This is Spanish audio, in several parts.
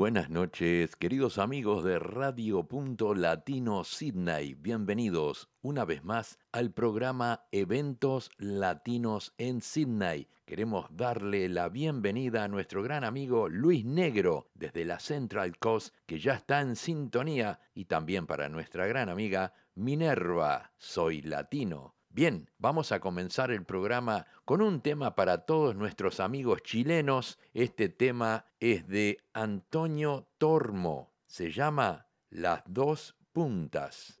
Buenas noches, queridos amigos de Radio Punto Latino Sydney. Bienvenidos una vez más al programa Eventos Latinos en Sydney. Queremos darle la bienvenida a nuestro gran amigo Luis Negro desde la Central Coast, que ya está en sintonía, y también para nuestra gran amiga Minerva, Soy Latino. Bien, vamos a comenzar el programa con un tema para todos nuestros amigos chilenos. Este tema es de Antonio Tormo. Se llama Las dos puntas.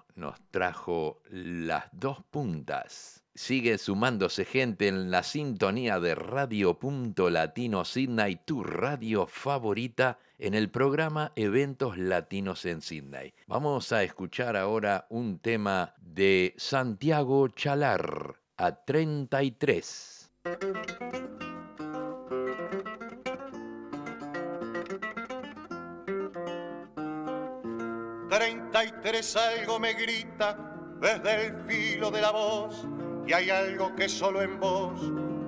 nos trajo las dos puntas. Sigue sumándose gente en la sintonía de Radio Punto Latino Sydney, tu radio favorita en el programa Eventos Latinos en Sydney. Vamos a escuchar ahora un tema de Santiago Chalar a 33. 33 algo me grita desde el filo de la voz y hay algo que solo en vos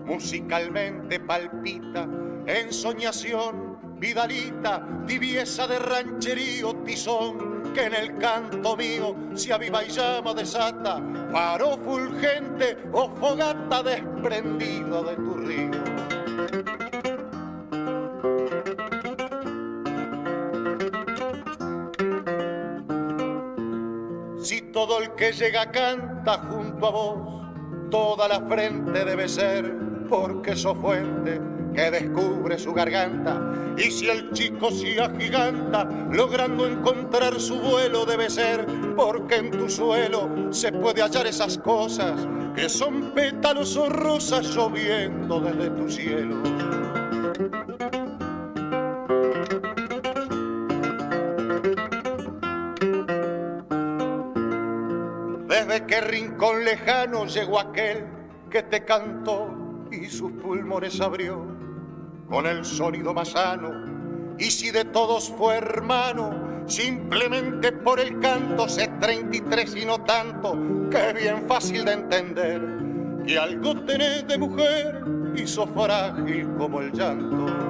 musicalmente palpita, ensoñación, vidalita, tibieza de rancherío, tizón, que en el canto mío se aviva y llama desata, faro fulgente o fogata desprendido de tu río. Todo el que llega canta junto a vos, toda la frente debe ser, porque sos fuente que descubre su garganta. Y si el chico se agiganta, logrando encontrar su vuelo, debe ser, porque en tu suelo se puede hallar esas cosas que son pétalos o rosas lloviendo desde tu cielo. Qué rincón lejano llegó aquel que te cantó y sus pulmones abrió con el sonido más sano. Y si de todos fue hermano, simplemente por el canto, sé 33 y no tanto, que es bien fácil de entender, que algo tenés de mujer y frágil como el llanto.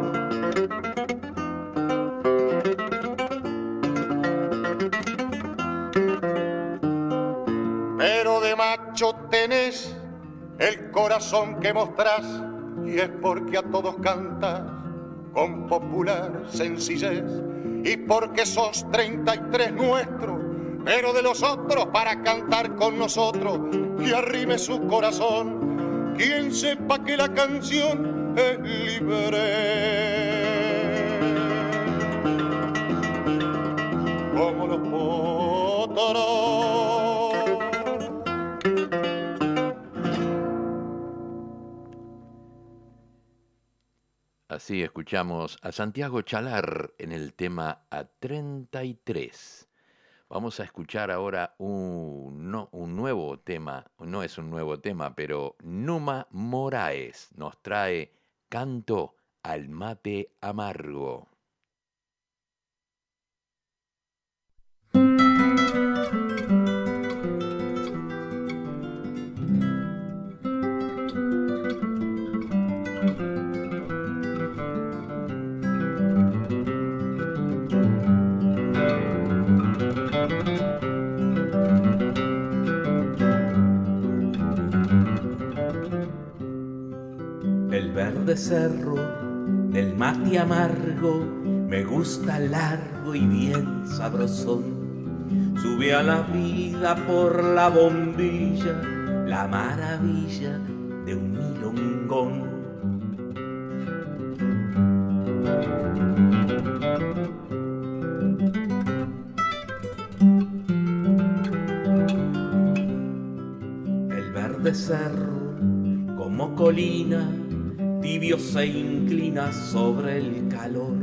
Corazón que mostrás y es porque a todos cantas con popular sencillez y porque sos 33 nuestro, pero de los otros para cantar con nosotros y arrime su corazón, quien sepa que la canción es libre. Como los potros Así escuchamos a Santiago Chalar en el tema A33. Vamos a escuchar ahora un, un, nuevo tema, no es un nuevo tema, pero Numa Moraes nos trae Canto al mate amargo. De cerro, del mate amargo, me gusta largo y bien sabrosón. Sube a la vida por la bombilla, la maravilla de un milongón. El verde cerro como colina tibio se inclina sobre el calor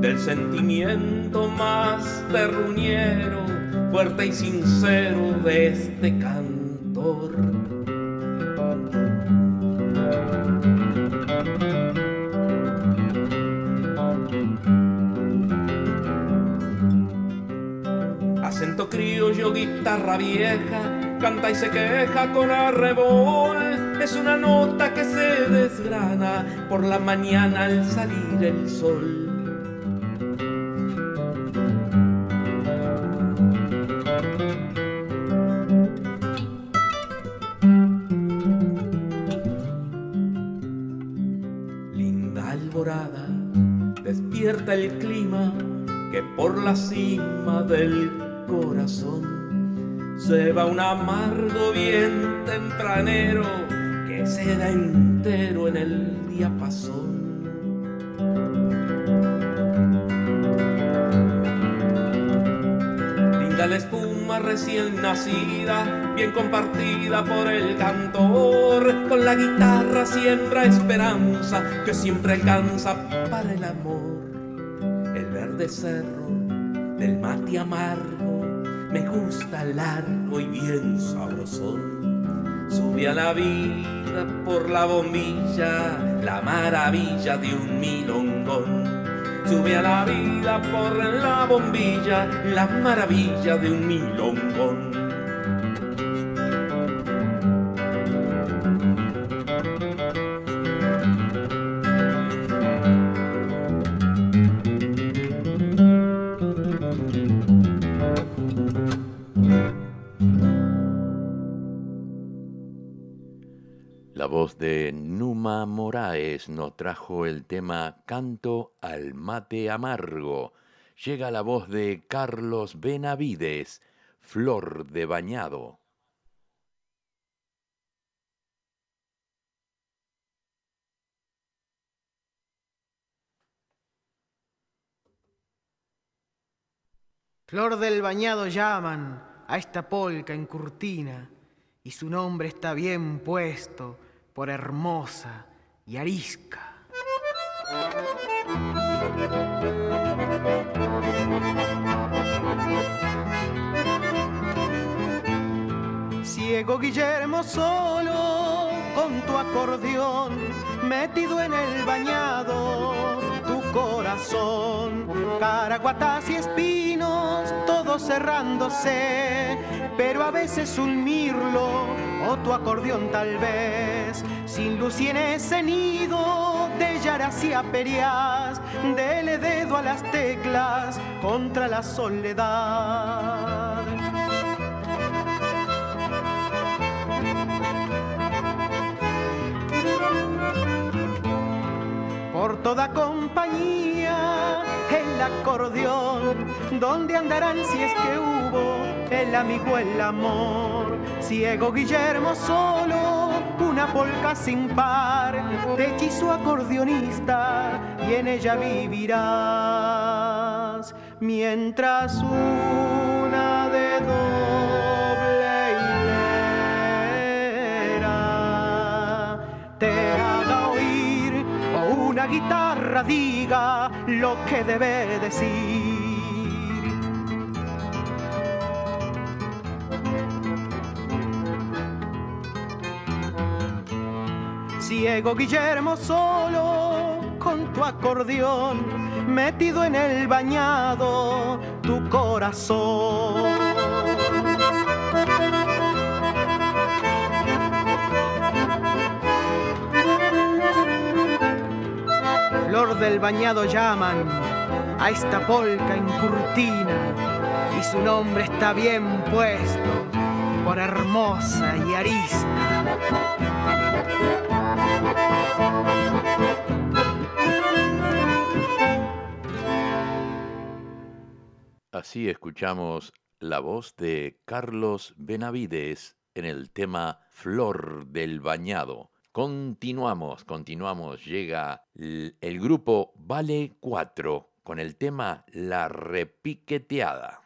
del sentimiento más terruñero, fuerte y sincero de este cantor. Acento criollo, guitarra vieja, canta y se queja con arrebol es una nota que se desgrana por la mañana al salir el sol. Linda alborada, despierta el clima que por la cima del corazón se va un amargo bien tempranero se da entero en el diapasón. Linda la espuma recién nacida, bien compartida por el cantor, con la guitarra siembra esperanza que siempre alcanza para el amor. El verde cerro del mate amargo me gusta largo y bien sabrosón. Sube a la vida por la bombilla, la maravilla de un milongón. Sube a la vida por la bombilla, la maravilla de un milongón. Voz de Numa Moraes nos trajo el tema Canto al mate amargo. Llega la voz de Carlos Benavides, Flor de Bañado. Flor del Bañado llaman a esta polca en Curtina y su nombre está bien puesto por hermosa y arisca. Ciego Guillermo solo con tu acordeón, metido en el bañado, corazón. Caraguatas y espinos, todos cerrándose, pero a veces un mirlo o tu acordeón tal vez. Sin luz y en ese nido de yaras y aperias, dele dedo a las teclas contra la soledad. Toda compañía el acordeón, donde andarán si es que hubo el amigo, el amor. Ciego Guillermo solo, una polca sin par, te hechizo acordeonista y en ella vivirás, mientras una de doble hilera te una guitarra diga lo que debe decir. Ciego Guillermo solo con tu acordeón metido en el bañado tu corazón. Del bañado llaman a esta polca en curtina y su nombre está bien puesto por hermosa y arista. Así escuchamos la voz de Carlos Benavides en el tema Flor del Bañado. Continuamos, continuamos. Llega el, grupo Vale 4 con el tema La Repiqueteada.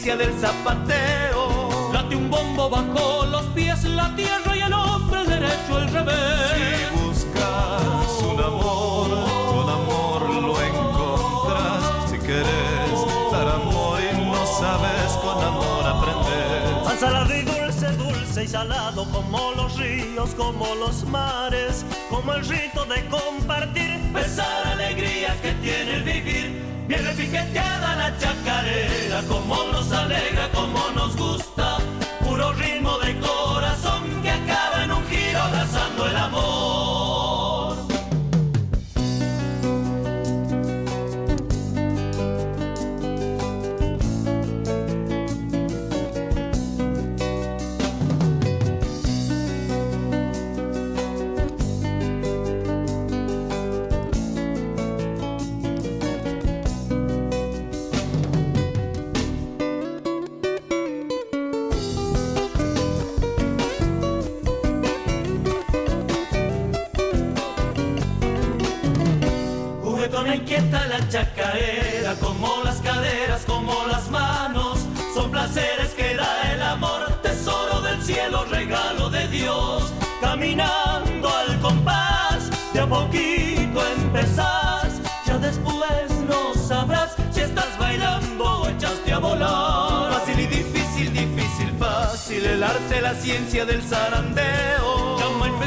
Ciencia del zapateo, late un bombo bajo los pies, la tierra y el hombre, el derecho, el revés. Si buscas un amor, con amor lo encontrás. Si quieres dar amor y no sabes, con amor aprender. Al salado y dulce, dulce y salado como los ríos, como los mares, como el rito de compartir, besar alegría que tiene el vivir. Bien repiqueteada la chacarera, como nos alegra, como nos gusta, La chacarera, como las caderas, como las manos, son placeres que da el amor, tesoro del cielo, regalo de Dios. Caminando al compás, de a poquito empezás, ya después no sabrás si estás bailando o echaste a volar. Fácil y difícil, difícil, fácil, el arte, la ciencia del zarandeo.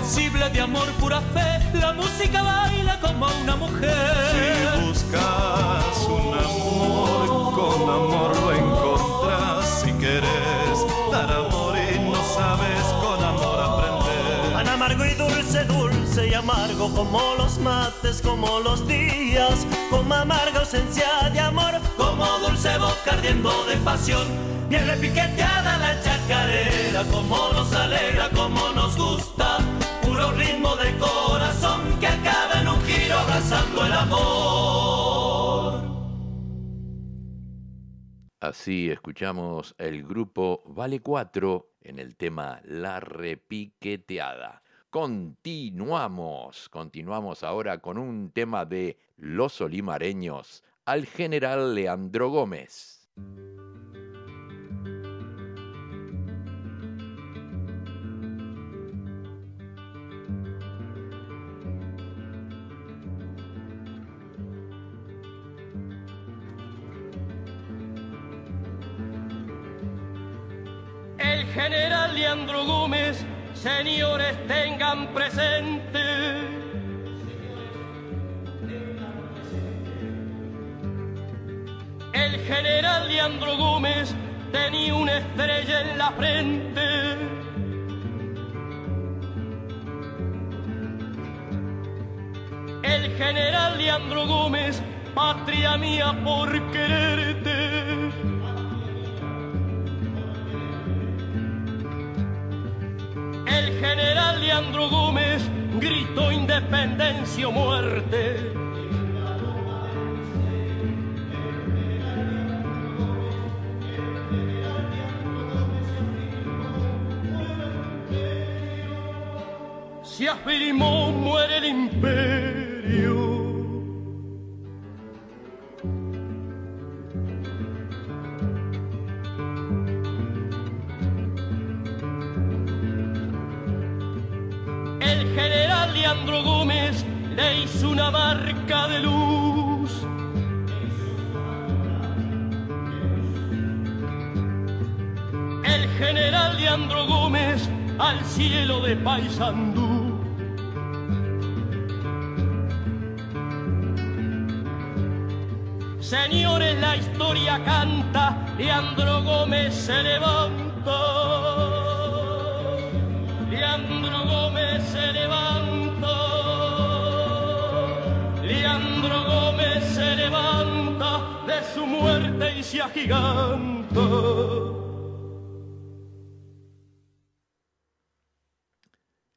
Invencible de amor, pura fe, la música baila como una mujer. Si buscas un amor, con amor lo encontrás. Si quieres dar amor y no sabes, con amor aprender. Tan amargo y dulce, dulce y amargo como los mates, como los días, como amarga ausencia de amor, como dulce boca ardiendo de pasión. Bien repiqueteada la chacarera, como nos alegra, como nos gusta, ritmo de corazón que acaba en un giro abrazando el amor. Así escuchamos el grupo Vale 4 en el tema La Repiqueteada. Continuamos, continuamos ahora con un tema de Los Olimareños al general Leandro Gómez. El general Leandro Gómez señores tengan presente. El general Leandro Gómez tenía una estrella en la frente. El general Leandro Gómez, patria mía por quererte. General Leandro Gómez gritó independencia o muerte. Se afirmó muere el imperio. Hizo una marca de luz. El general Leandro Gómez al cielo de Paysandú. Señores, la historia canta, Leandro Gómez se levanta. Leandro Gómez se levanta. Leandro Gómez se levanta de su muerte y se agiganta.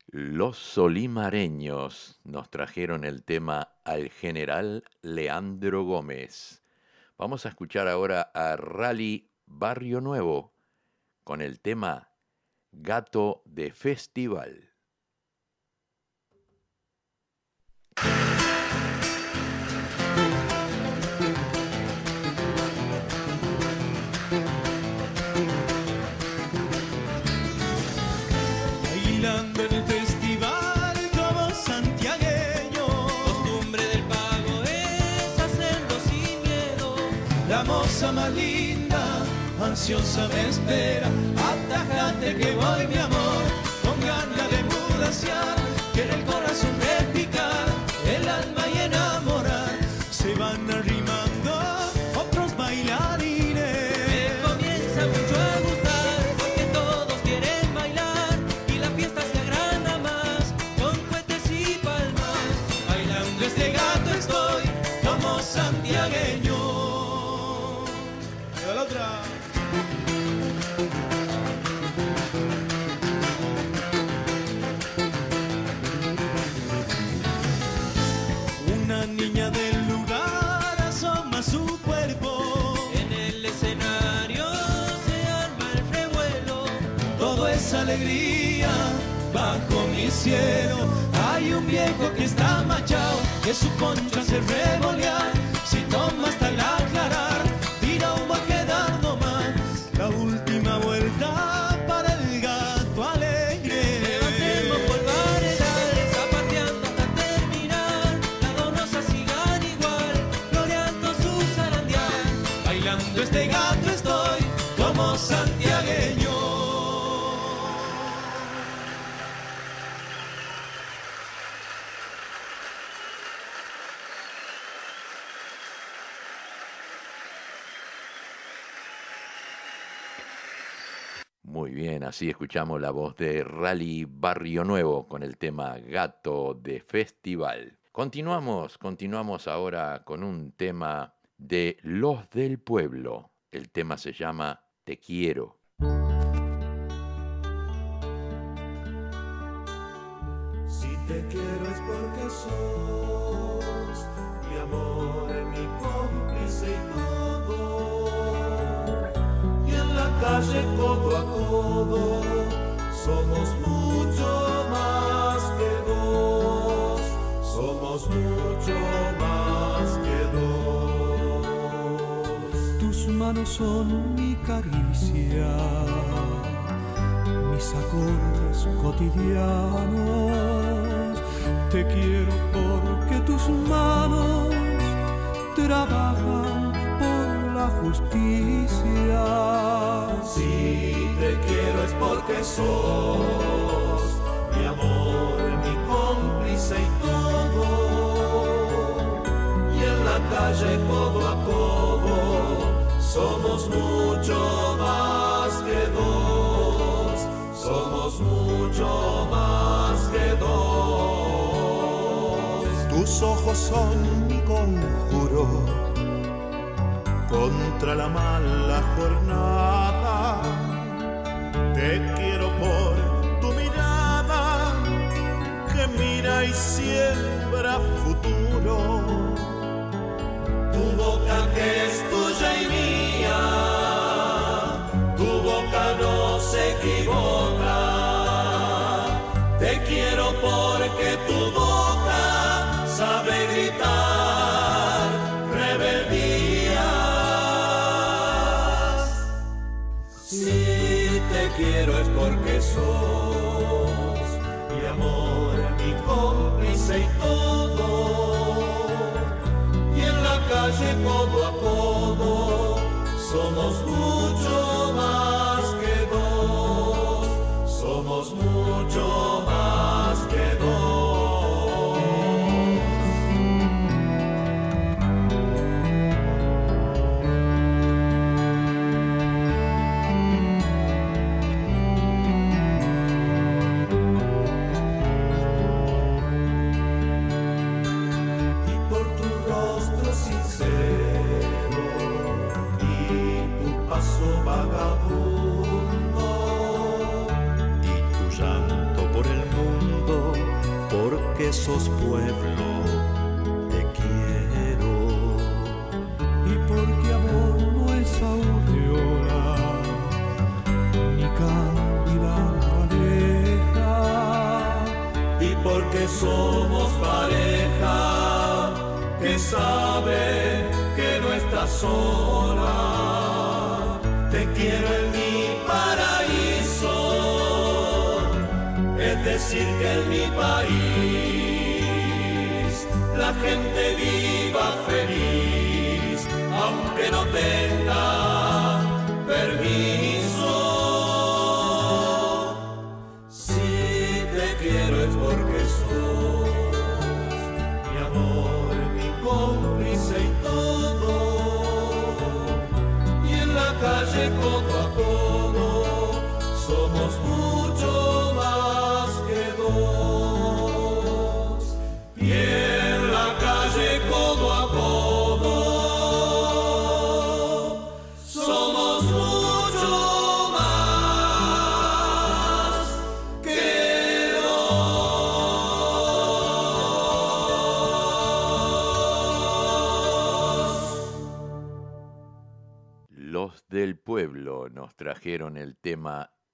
Los solimareños nos trajeron el tema al general Leandro Gómez. Vamos a escuchar ahora a Rally Barrio Nuevo con el tema Gato de Festival. Moza más linda, ansiosa me espera. Atajate que voy, mi amor, con ganas de mudaciar. Que en el corazón bajo mi cielo. Hay un viejo que está machado, que su concha se revolea. Si toma bien, así escuchamos la voz de Rally Barrio Nuevo con el tema Gato de Festival. Continuamos, continuamos ahora con un tema de Los del Pueblo. El tema se llama Te quiero. Codo somos mucho más que dos, somos mucho más que dos. Tus manos son mi caricia mis acordes cotidianos. Te quiero porque tus manos trabajan justicia. Si te quiero es porque sos mi amor, mi cómplice y todo. Y en la calle codo a codo somos mucho más que dos somos mucho más que dos. Tus ojos son mi conjuro contra la mala jornada. Te quiero por tu mirada que mira y siembra futuro. Porque sos pueblo, te quiero. y porque amor no es aureola ni cándida madeja y porque somos pareja que sabe que no estás sola te quiero en mi paraíso es decir gente viva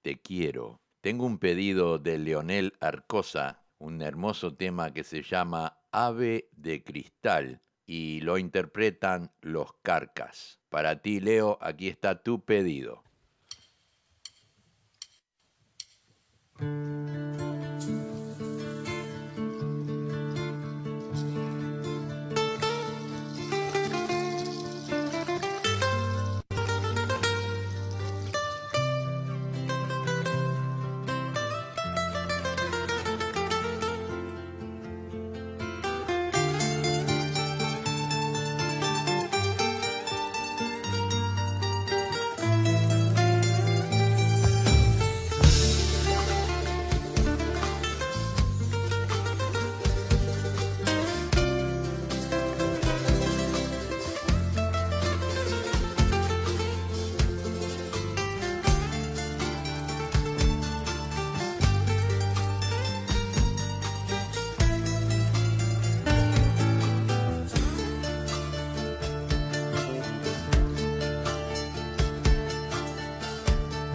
Te quiero. Tengo un pedido de Leonel Arcosa, un hermoso tema que se llama Ave de Cristal y lo interpretan los Carcas. Para ti, Leo, aquí está tu pedido.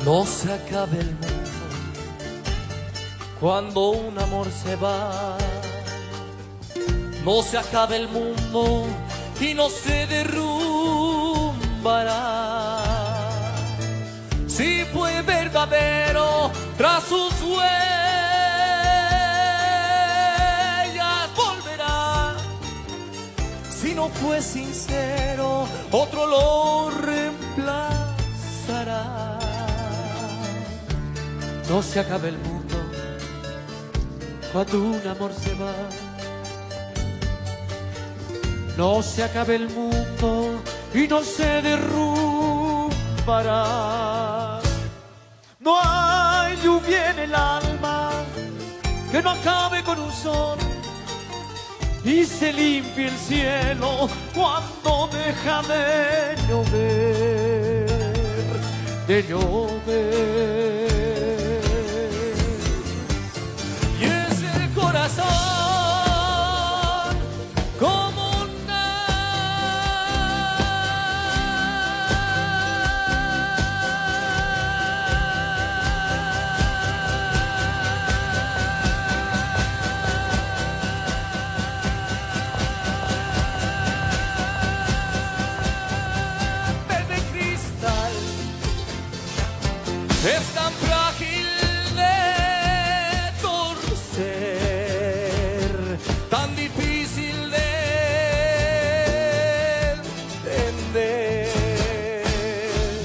No se acabe el mundo cuando un amor se va. No se acabe el mundo y no se derrumbará. Si fue verdadero tras sus huellas volverá. Si no fue sincero, otro lo reemplazará. No se acabe el mundo cuando un amor se va. No se acabe el mundo y no se derrumbará. No hay lluvia en el alma que no acabe con un sol y se limpie el cielo cuando deja de llover, de llover. corazón.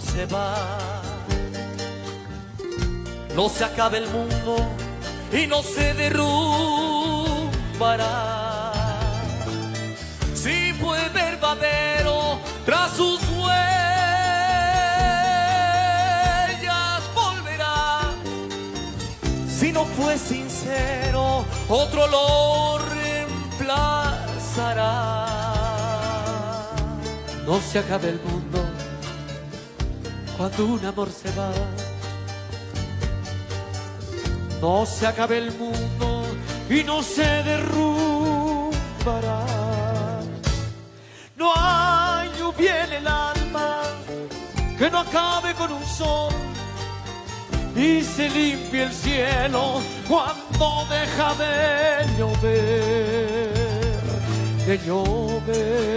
se va. No se acaba el mundo y no se derrumbará. Si fue verdadero tras sus huellas volverá. Si no fue sincero, otro lo reemplazará. No se acabe el mundo cuando un amor se va. No se acabe el mundo y no se derrumbará. No hay lluvia en el alma que no acabe con un sol y se limpie el cielo cuando deja de llover, de llover.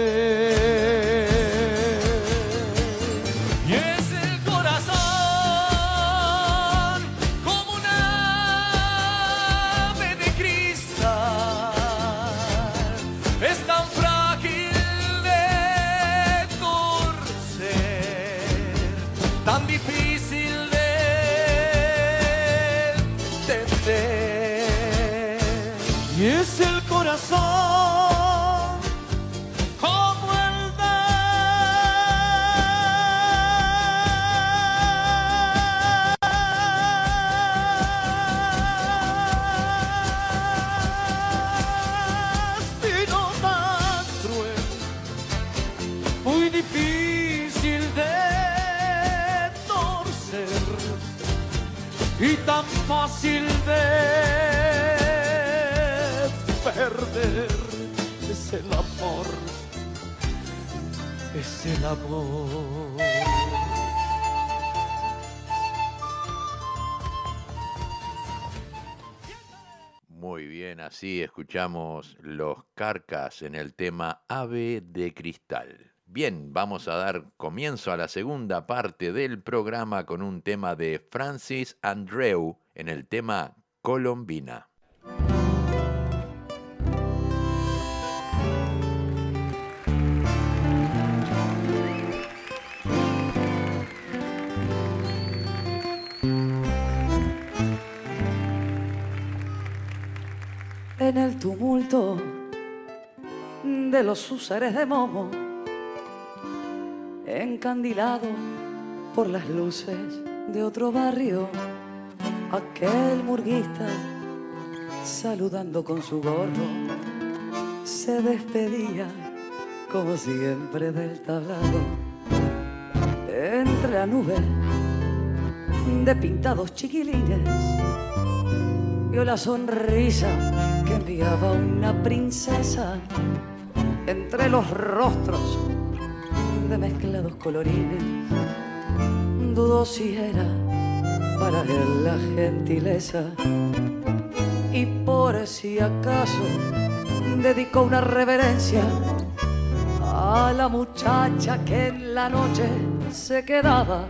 Muy bien, así escuchamos los carcas en el tema Ave de Cristal. Bien, vamos a dar comienzo a la segunda parte del programa con un tema de Francis Andreu en el tema Colombina. En el tumulto de los usares de Momo, encandilado por las luces de otro barrio, aquel murguista saludando con su gorro se despedía como siempre del tablado entre la nube de pintados chiquilines vio la sonrisa que enviaba una princesa entre los rostros de mezclados colorines. Dudó si era para él la gentileza y por si acaso dedicó una reverencia a la muchacha que en la noche se quedaba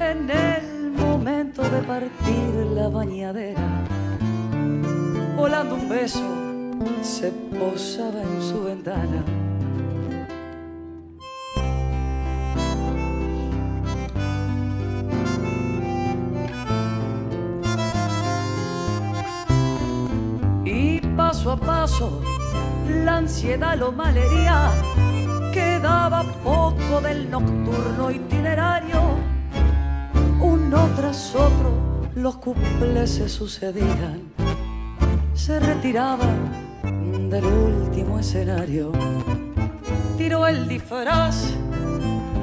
en el momento de partir la bañadera. Volando un beso, se posaba en su ventana. Y paso a paso, la ansiedad lo malería, quedaba poco del nocturno itinerario. Uno tras otro, los cuples se sucedían, se retiraban del último escenario. Tiró el disfraz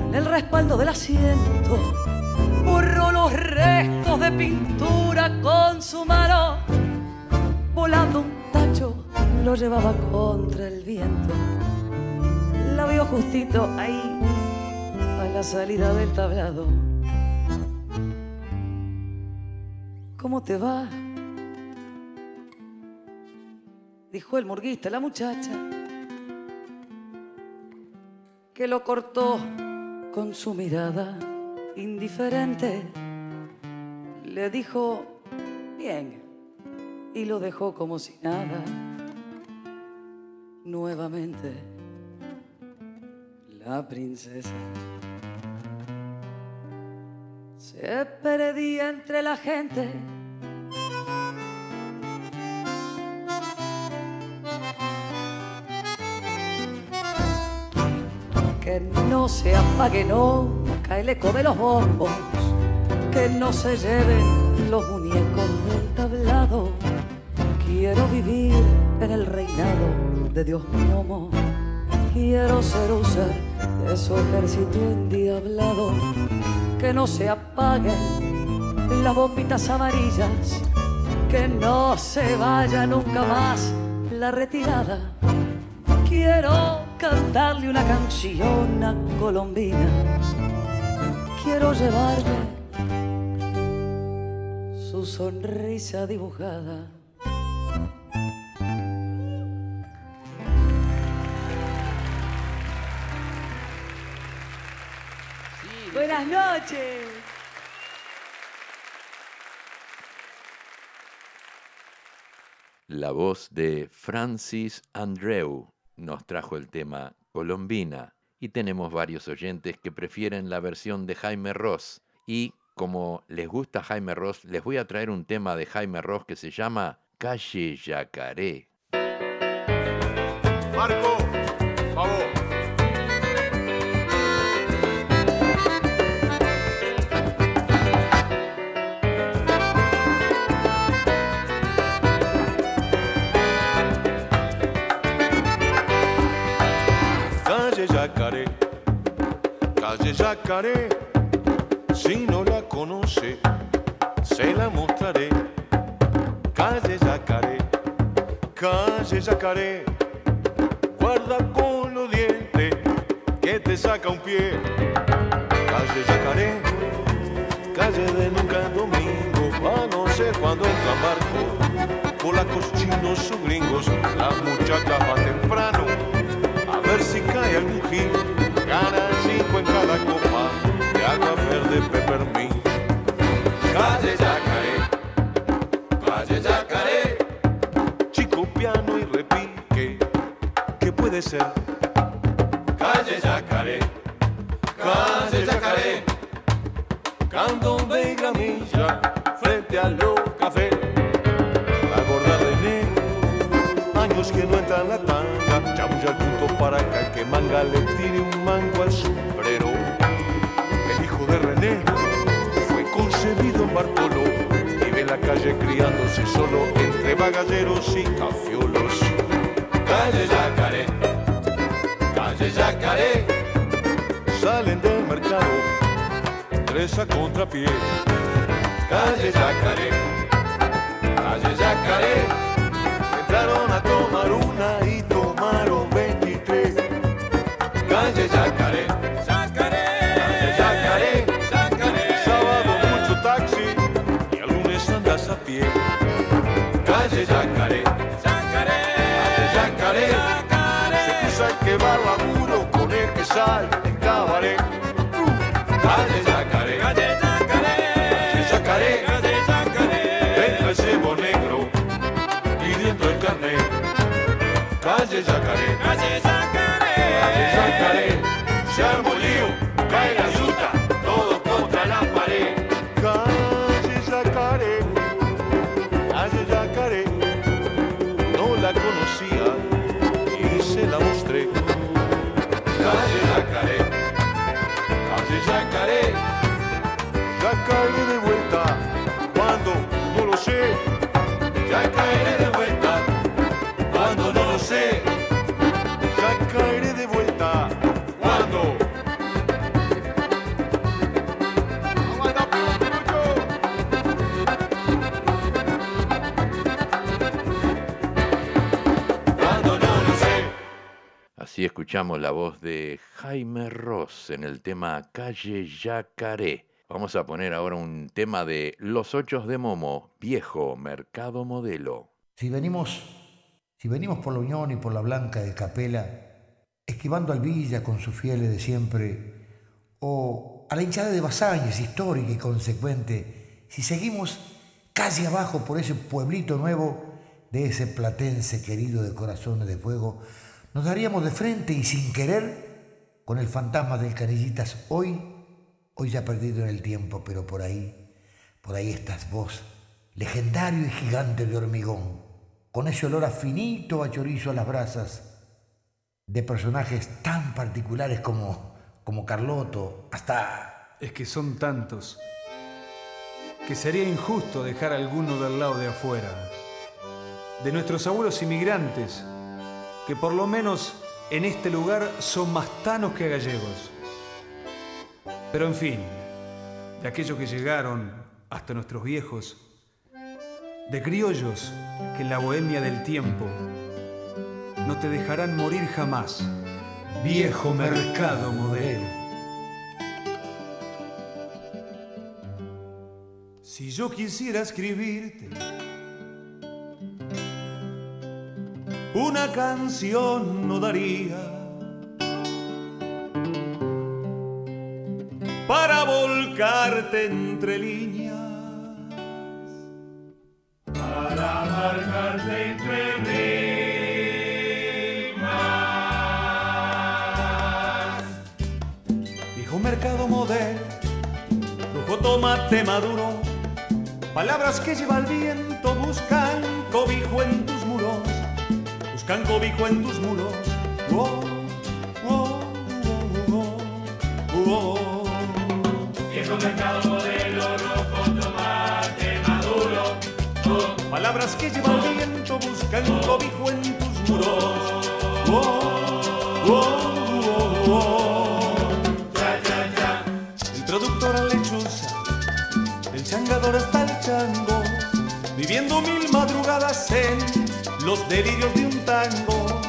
en el respaldo del asiento, borró los restos de pintura con su mano, volando un tacho, lo llevaba contra el viento. La vio justito ahí, a la salida del tablado. ¿Cómo te va? Dijo el murguista, la muchacha, que lo cortó con su mirada indiferente. Le dijo, bien, y lo dejó como si nada. Nuevamente, la princesa se perdía entre la gente. No se apague nunca el eco de los bombos, que no se lleven los muñecos del tablado. Quiero vivir en el reinado de Dios Momo, quiero ser usar de su ejército endiablado que no se apaguen las bombitas amarillas, que no se vaya nunca más la retirada. Quiero cantarle una canción a Colombina, quiero llevarle su sonrisa dibujada. Buenas noches. La voz de Francis Andreu nos trajo el tema Colombina y tenemos varios oyentes que prefieren la versión de Jaime Ross y como les gusta Jaime Ross, les voy a traer un tema de Jaime Ross que se llama Calle Yacaré. Marco, Yacaré, si no la conoce, se la mostraré. Calle Yacaré, calle Yacaré, guarda con los dientes que te saca un pie. Calle Yacaré, calle de nunca domingo, a no ser cuando entra barco. Polacos, chinos o gringos, la muchacha va temprano, a ver si cae algún gil, gana cinco en cada copa de agua verde peppermint. Calle Yacaré, calle Yacaré, chico piano y repique, ¿qué puede ser? Bagalleros y cafiolos. Calle Yacaré, calle Yacaré, salen del mercado, tres a contrapié. Calle Yacaré, calle Yacaré, entraron a tomar una al laburo con el que sale en cabaret. Uh, Calle Yacaré, calle Yacaré, entra el cebo negro pidiendo el carnet. Calle Yacaré, calle Yacaré, se armó lío, cae la yuta, escuchamos la voz de Jaime Ross en el tema Calle Yacaré. Vamos a poner ahora un tema de Los Ochos de Momo, viejo mercado modelo. Si venimos, si venimos por la Unión y por la Blanca de Capela, esquivando al Villa con sus fieles de siempre, o a la hinchada de Basáñez, histórica y consecuente, si seguimos casi abajo por ese pueblito nuevo de ese platense querido de corazones de fuego, nos daríamos de frente y sin querer con el fantasma del Canillitas hoy, hoy ya perdido en el tiempo, pero por ahí, por ahí estás vos, legendario y gigante de hormigón, con ese olor a finito a chorizo a las brasas, de personajes tan particulares como, como Carloto, hasta... Es que son tantos que sería injusto dejar alguno del lado de afuera. De nuestros abuelos inmigrantes, que por lo menos en este lugar son más tanos que gallegos. Pero en fin, de aquellos que llegaron hasta nuestros viejos, de criollos que en la bohemia del tiempo no te dejarán morir jamás. Viejo mercado modelo. Si yo quisiera escribirte una canción no daría para volcarte entre líneas. Para marcarte entre. Viejo mercado modelo, rojo tomate maduro, palabras que lleva el viento buscan cobijo en tus muros, buscan cobijo en tus muros. Oh, oh, oh, oh, oh. Viejo mercado modelo rojo tomate maduro. Oh, Palabras que lleva el viento buscan cobijo en tus muros. Oh, oh, oh, oh. ya, ya, ya. El productor a lechuza, el changador hasta el chango, viviendo mil madrugadas en los delirios de un tango,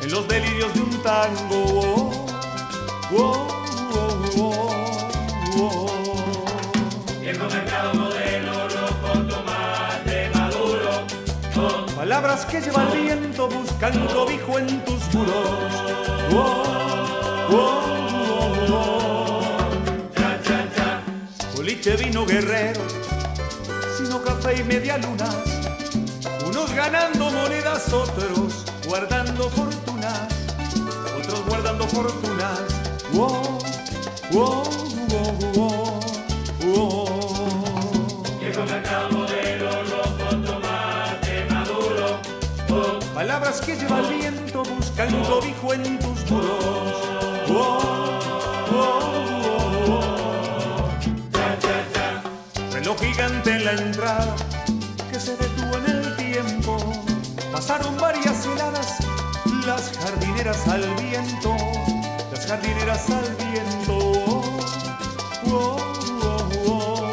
en los delirios de un tango. Oh, oh, oh, Viejo mercado modelo rojo, tomate maduro. Oh, Palabras que lleva el viento buscan cobijo en tus muros. Oh, oh, oh, oh. Boliche vino guerrero, sino café y media lunas. Ganando monedas, otros guardando fortunas, otros guardando fortunas. Wow, wow, wow, wow, wow. Viejo mercado modelo rojo, tomate maduro. Oh, Palabras que lleva el viento buscan cobijo en tus muros. Wow, wow, wow. Reloj gigante en la entrada Pasaron varias heladas, las jardineras al viento, las jardineras al viento. Oh, oh, oh.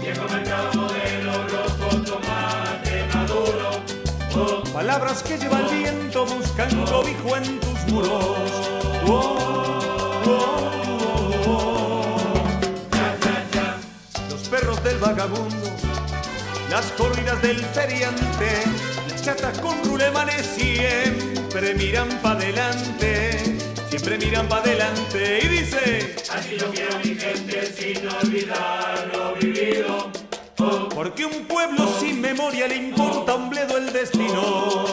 Viejo mercado modelo rojo, tomate maduro. Palabras que lleva el viento buscan cobijo en tus muros. Oh, oh, oh, oh. cha, cha, cha. los perros del vagabundo, las corridas del feriante, las chatas con rulemanes siempre miran pa' adelante, siempre miran pa' adelante y dice, Así yo quiero mi gente sin olvidar lo vivido. Oh, porque un pueblo sin memoria le importa un bledo el destino.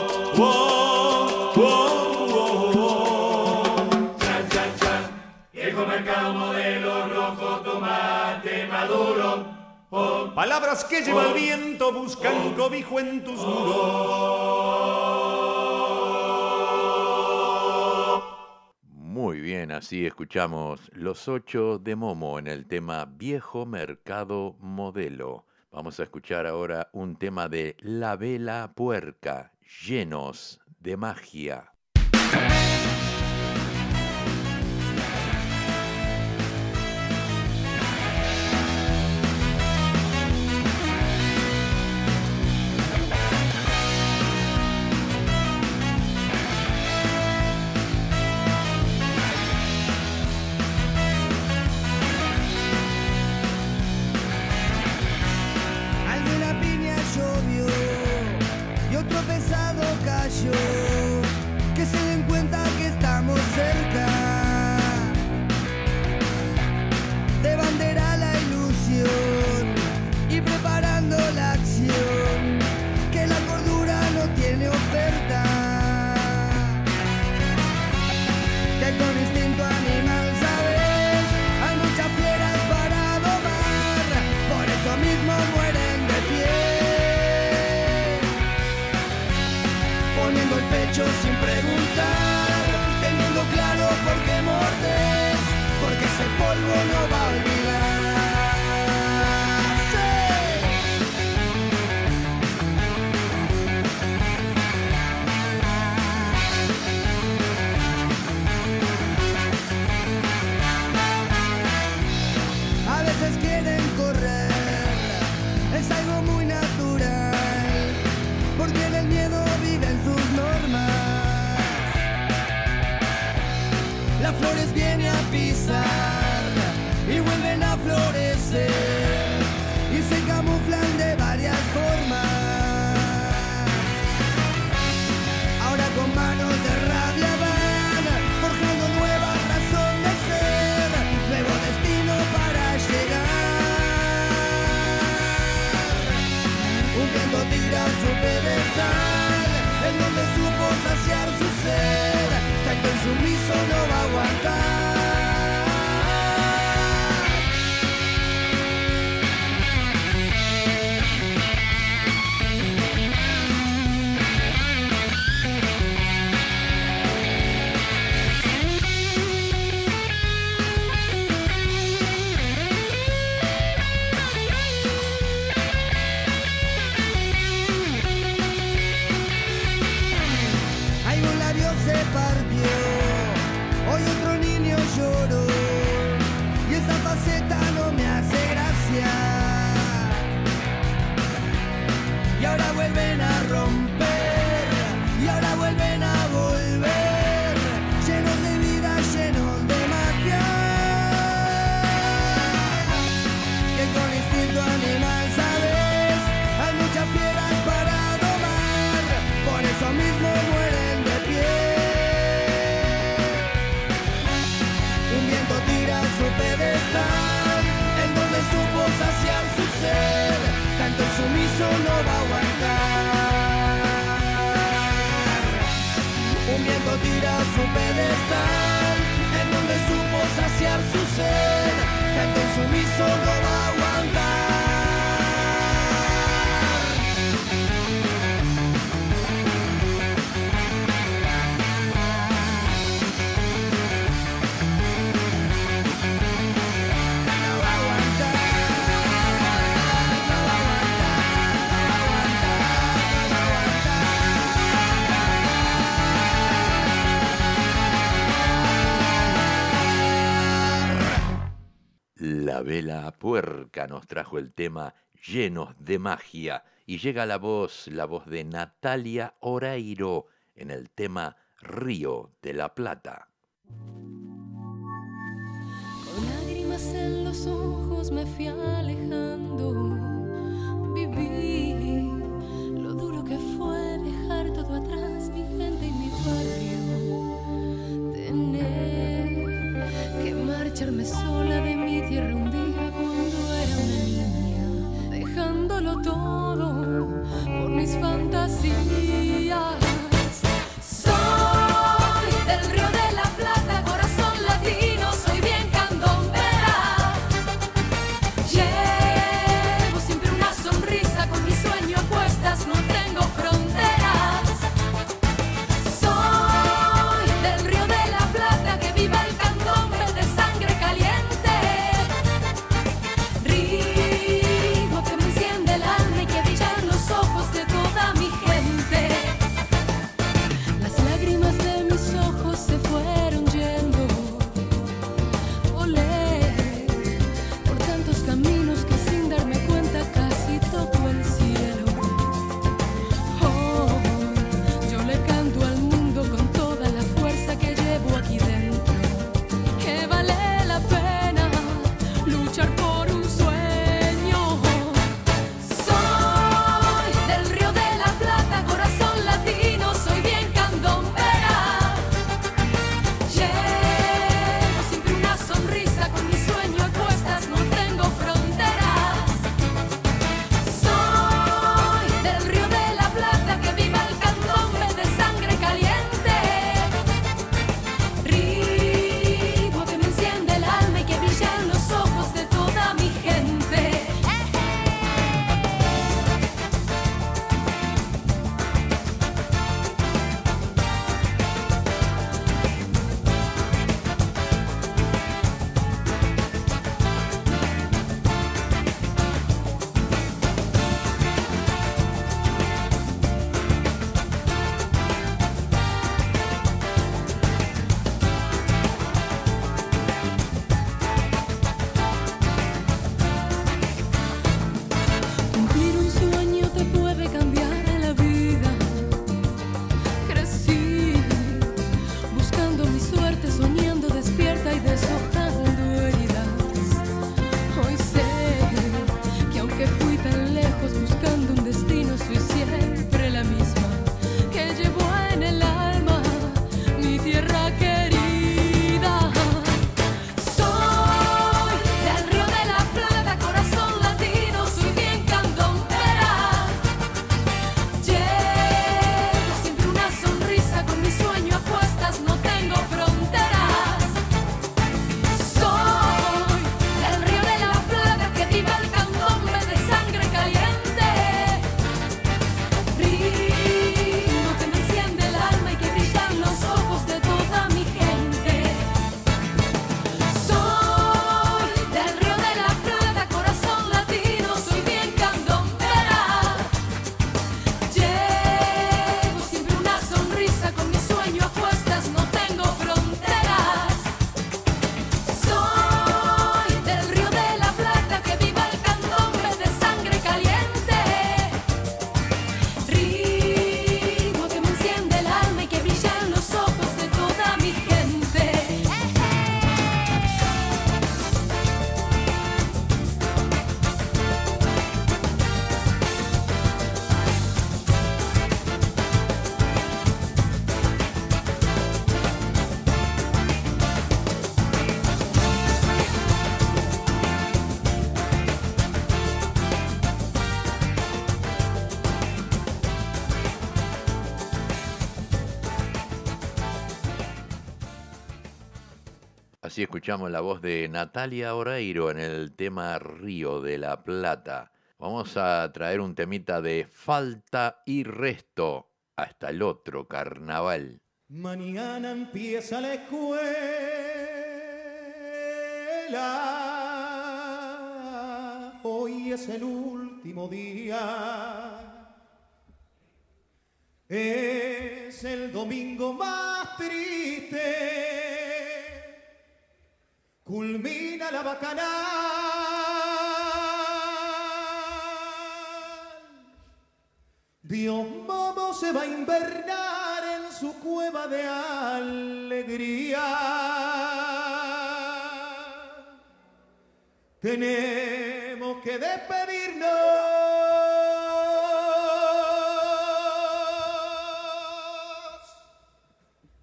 Viejo mercado modelo rojo, tomate maduro. Palabras que lleva el viento buscan cobijo en tus muros. Muy bien, así escuchamos Los Ocho de Momo en el tema Viejo Mercado Modelo. Vamos a escuchar ahora un tema de La Vela Puerca, llenos de magia. En donde supo saciar su sed, tanto sumiso no va a La vela puerca nos trajo el tema llenos de magia y llega la voz, la voz de Natalia Oreiro en el tema Río de la Plata. Con lágrimas en los ojos me fui alejando. Viví lo duro que fue dejar todo atrás, mi gente y mi barrio. Tener que marcharme sola de mi tierra dejándolo todo por mis fantasías. escuchamos la voz de Natalia Oreiro en el tema Río de la Plata. Vamos a traer un temita de falta y resto hasta el otro carnaval. Mañana empieza la escuela. Hoy es el último día. Es el domingo más triste culmina la bacanal. Diomomo se va a invernar en su cueva de alegría. Tenemos que despedirnos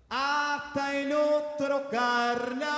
hasta el otro carnal.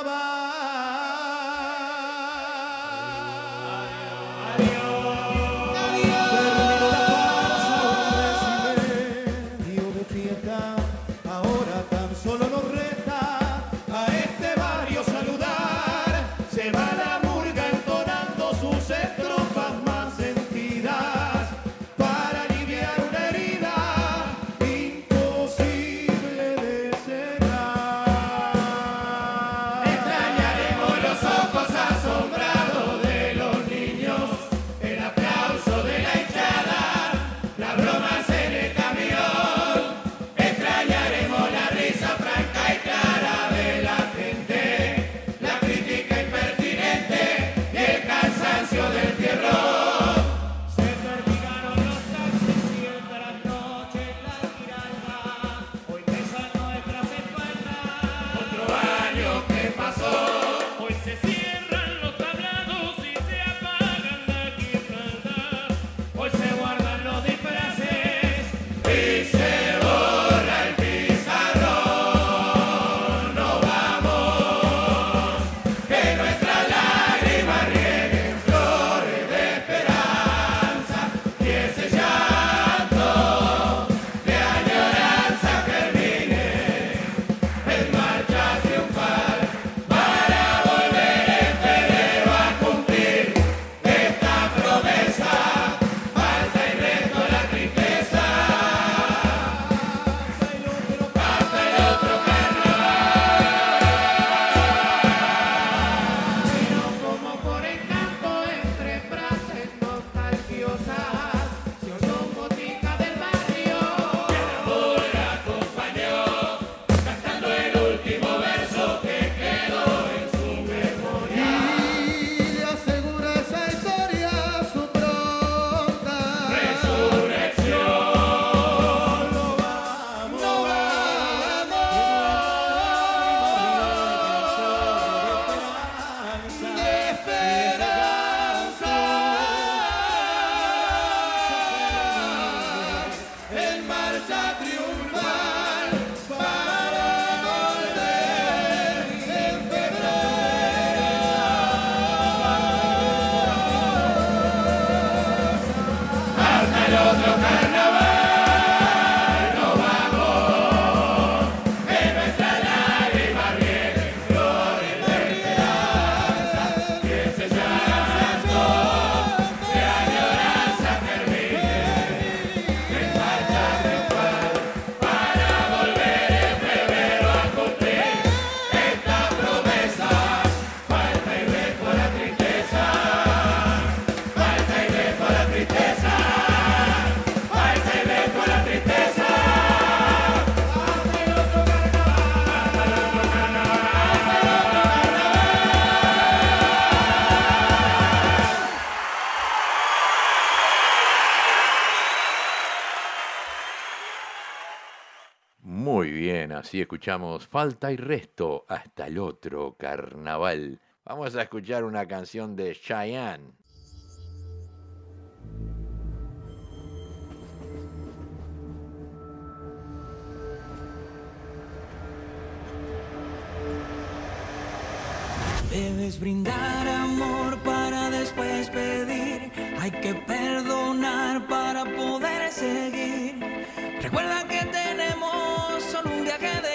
así escuchamos Falta y Resto hasta el otro carnaval. Vamos a escuchar una canción de Cheyenne. Debes brindar amor para después pedir. Hay que perdonar para poder seguir. Recuerda que tenemos solo un viaje de